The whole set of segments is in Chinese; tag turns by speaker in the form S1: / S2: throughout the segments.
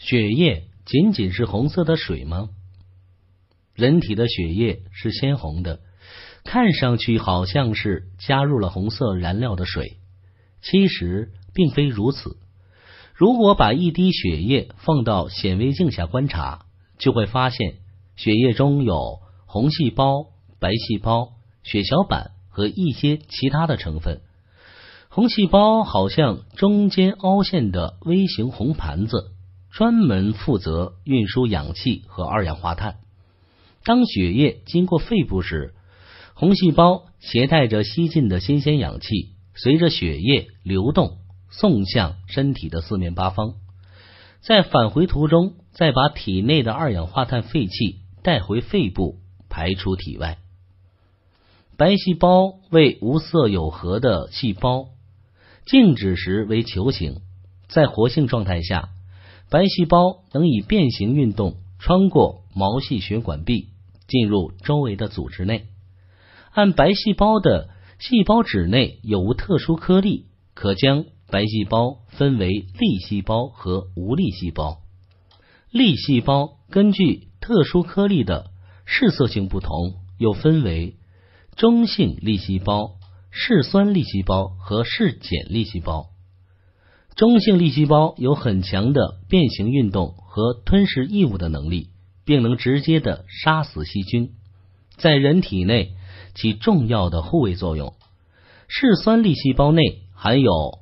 S1: 血液仅仅是红色的水吗？人体的血液是鲜红的，看上去好像是加入了红色燃料的水，其实并非如此。如果把一滴血液放到显微镜下观察，就会发现血液中有红细胞、白细胞、血小板和一些其他的成分。红细胞好像中间凹陷的微型红盘子，专门负责运输氧气和二氧化碳。当血液经过肺部时，红细胞携带着吸进的新鲜氧气，随着血液流动送向身体的四面八方。在返回途中，再把体内的二氧化碳废气带回肺部，排出体外。白细胞为无色有核的细胞。静止时为球形，在活性状态下，白细胞能以变形运动穿过毛细血管壁，进入周围的组织内。按白细胞的细胞质内有无特殊颗粒，可将白细胞分为粒细胞和无粒细胞。粒细胞根据特殊颗粒的嗜色性不同，又分为中性粒细胞。嗜酸粒细胞和嗜碱粒细胞，中性粒细胞有很强的变形运动和吞噬异物的能力，并能直接的杀死细菌，在人体内起重要的护卫作用。嗜酸粒细胞内含有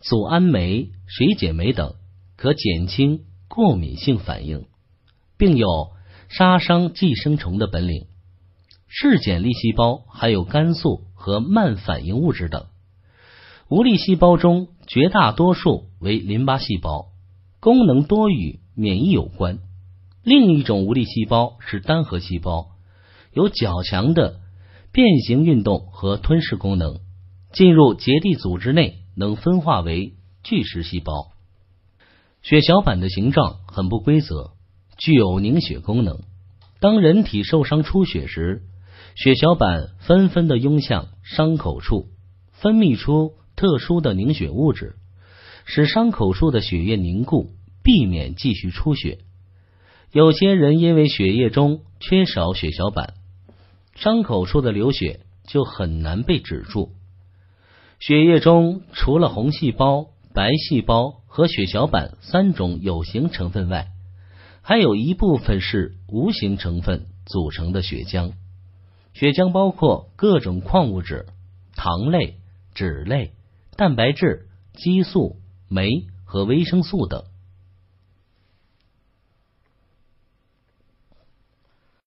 S1: 组胺酶、水解酶等，可减轻过敏性反应，并有杀伤寄生虫的本领。嗜碱粒细胞含有肝素。和慢反应物质等，无粒细胞中绝大多数为淋巴细胞，功能多与免疫有关。另一种无粒细胞是单核细胞，有较强的变形运动和吞噬功能，进入结缔组织内能分化为巨噬细胞。血小板的形状很不规则，具有凝血功能。当人体受伤出血时，血小板纷纷的涌向伤口处，分泌出特殊的凝血物质，使伤口处的血液凝固，避免继续出血。有些人因为血液中缺少血小板，伤口处的流血就很难被止住。血液中除了红细胞、白细胞和血小板三种有形成分外，还有一部分是无形成分组成的血浆。血浆包括各种矿物质、糖类、脂类、蛋白质、激素、酶和维生素等。